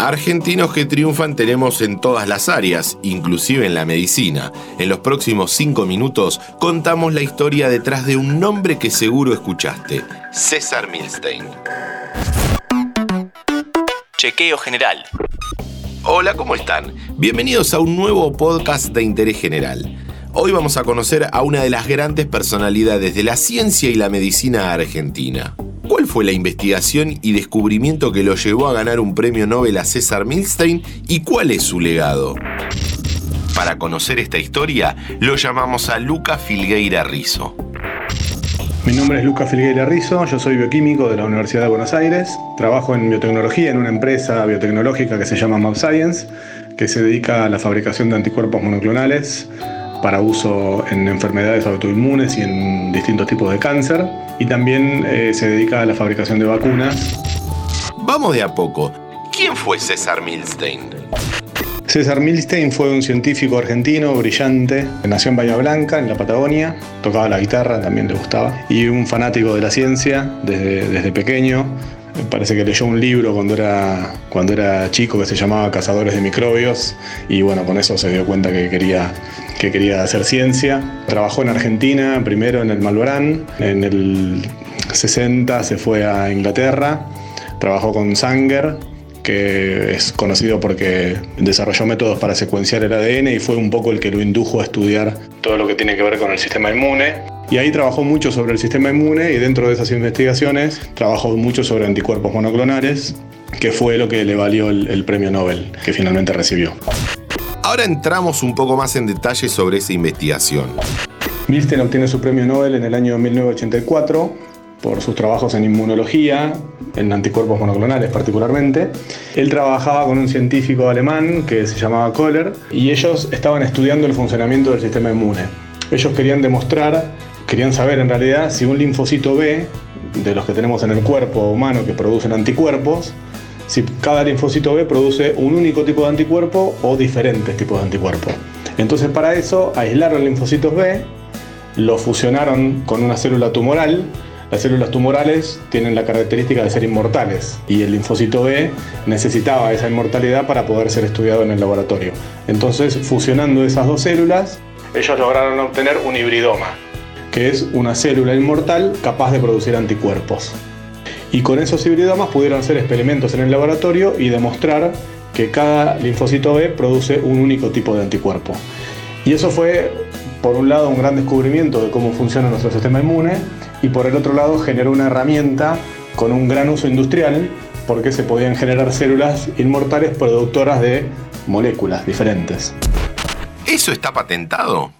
Argentinos que triunfan tenemos en todas las áreas, inclusive en la medicina. En los próximos cinco minutos contamos la historia detrás de un nombre que seguro escuchaste, César Milstein. Chequeo general. Hola, ¿cómo están? Bienvenidos a un nuevo podcast de interés general. Hoy vamos a conocer a una de las grandes personalidades de la ciencia y la medicina argentina. ¿Cuál fue la investigación y descubrimiento que lo llevó a ganar un premio Nobel a César Milstein y cuál es su legado? Para conocer esta historia, lo llamamos a Luca Filgueira Rizo. Mi nombre es Luca Filgueira Rizo, yo soy bioquímico de la Universidad de Buenos Aires, trabajo en biotecnología en una empresa biotecnológica que se llama MabScience, que se dedica a la fabricación de anticuerpos monoclonales para uso en enfermedades autoinmunes y en distintos tipos de cáncer. Y también eh, se dedica a la fabricación de vacunas. Vamos de a poco. ¿Quién fue César Milstein? César Milstein fue un científico argentino brillante, nació en Bahía Blanca, en la Patagonia, tocaba la guitarra, también le gustaba, y un fanático de la ciencia desde, desde pequeño. Parece que leyó un libro cuando era, cuando era chico que se llamaba Cazadores de Microbios y bueno, con eso se dio cuenta que quería que quería hacer ciencia. Trabajó en Argentina, primero en el Malbrán, en el 60 se fue a Inglaterra, trabajó con Sanger, que es conocido porque desarrolló métodos para secuenciar el ADN y fue un poco el que lo indujo a estudiar todo lo que tiene que ver con el sistema inmune. Y ahí trabajó mucho sobre el sistema inmune y dentro de esas investigaciones trabajó mucho sobre anticuerpos monoclonales, que fue lo que le valió el, el premio Nobel que finalmente recibió. Ahora entramos un poco más en detalle sobre esa investigación. Milstein obtiene su premio Nobel en el año 1984 por sus trabajos en inmunología, en anticuerpos monoclonales particularmente. Él trabajaba con un científico alemán que se llamaba Kohler y ellos estaban estudiando el funcionamiento del sistema inmune. Ellos querían demostrar, querían saber en realidad si un linfocito B, de los que tenemos en el cuerpo humano que producen anticuerpos, si cada linfocito B produce un único tipo de anticuerpo o diferentes tipos de anticuerpos. Entonces para eso aislaron linfocitos B, los fusionaron con una célula tumoral. Las células tumorales tienen la característica de ser inmortales y el linfocito B necesitaba esa inmortalidad para poder ser estudiado en el laboratorio. Entonces, fusionando esas dos células, ellos lograron obtener un hibridoma, que es una célula inmortal capaz de producir anticuerpos. Y con esos hibridomas pudieron hacer experimentos en el laboratorio y demostrar que cada linfocito B produce un único tipo de anticuerpo. Y eso fue, por un lado, un gran descubrimiento de cómo funciona nuestro sistema inmune y por el otro lado generó una herramienta con un gran uso industrial porque se podían generar células inmortales productoras de moléculas diferentes. ¿Eso está patentado?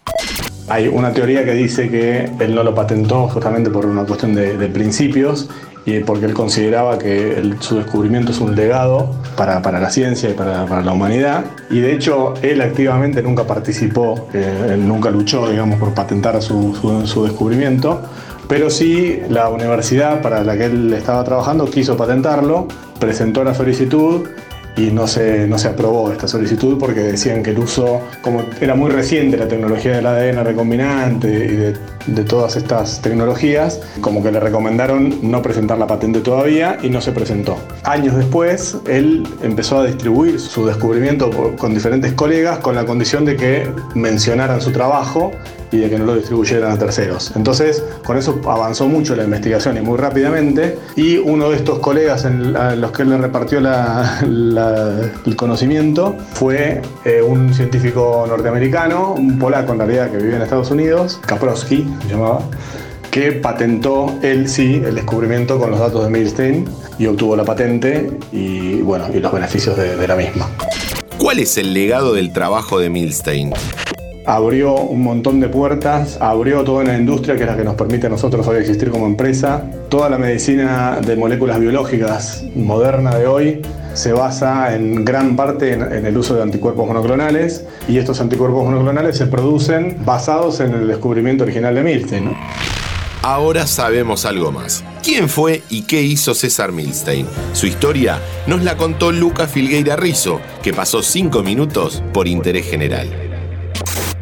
Hay una teoría que dice que él no lo patentó justamente por una cuestión de, principios y porque él consideraba que su descubrimiento es un legado para, para la ciencia y para, para, la humanidad. Y de hecho, él activamente nunca participó, eh, él nunca luchó, digamos, por patentar su, su, su descubrimiento. Pero sí, la universidad para la que él estaba trabajando quiso patentarlo, presentó la solicitud y no se, no se aprobó esta solicitud porque decían que el uso, como era muy reciente la tecnología del ADN recombinante y de, de, todas estas tecnologías, como que le recomendaron no presentar la patente todavía y no se presentó. Años después, él empezó a distribuir su descubrimiento con diferentes colegas con la condición de que mencionaran su trabajo y de que no lo distribuyeran a terceros. Entonces, con eso avanzó mucho la investigación y muy rápidamente. Y uno de estos colegas a los que él le repartió el conocimiento fue eh, un científico norteamericano, un polaco en realidad que vivía en Estados Unidos, Kaprowski se llamaba, que patentó él sí el descubrimiento con los datos de Milstein y obtuvo la patente y, bueno, y los beneficios de la misma. ¿Cuál es el legado del trabajo de Milstein? Abrió un montón de puertas, abrió toda una industria que es la que nos permite a nosotros hoy existir como empresa. Toda la medicina de moléculas biológicas moderna de hoy se basa en gran parte en, el uso de anticuerpos monoclonales y estos anticuerpos monoclonales se producen basados en el descubrimiento original de Milstein. Ahora sabemos algo más. ¿Quién fue y qué hizo César Milstein? Su historia nos la contó Luca Filgueira Rizo, que pasó cinco minutos por interés general.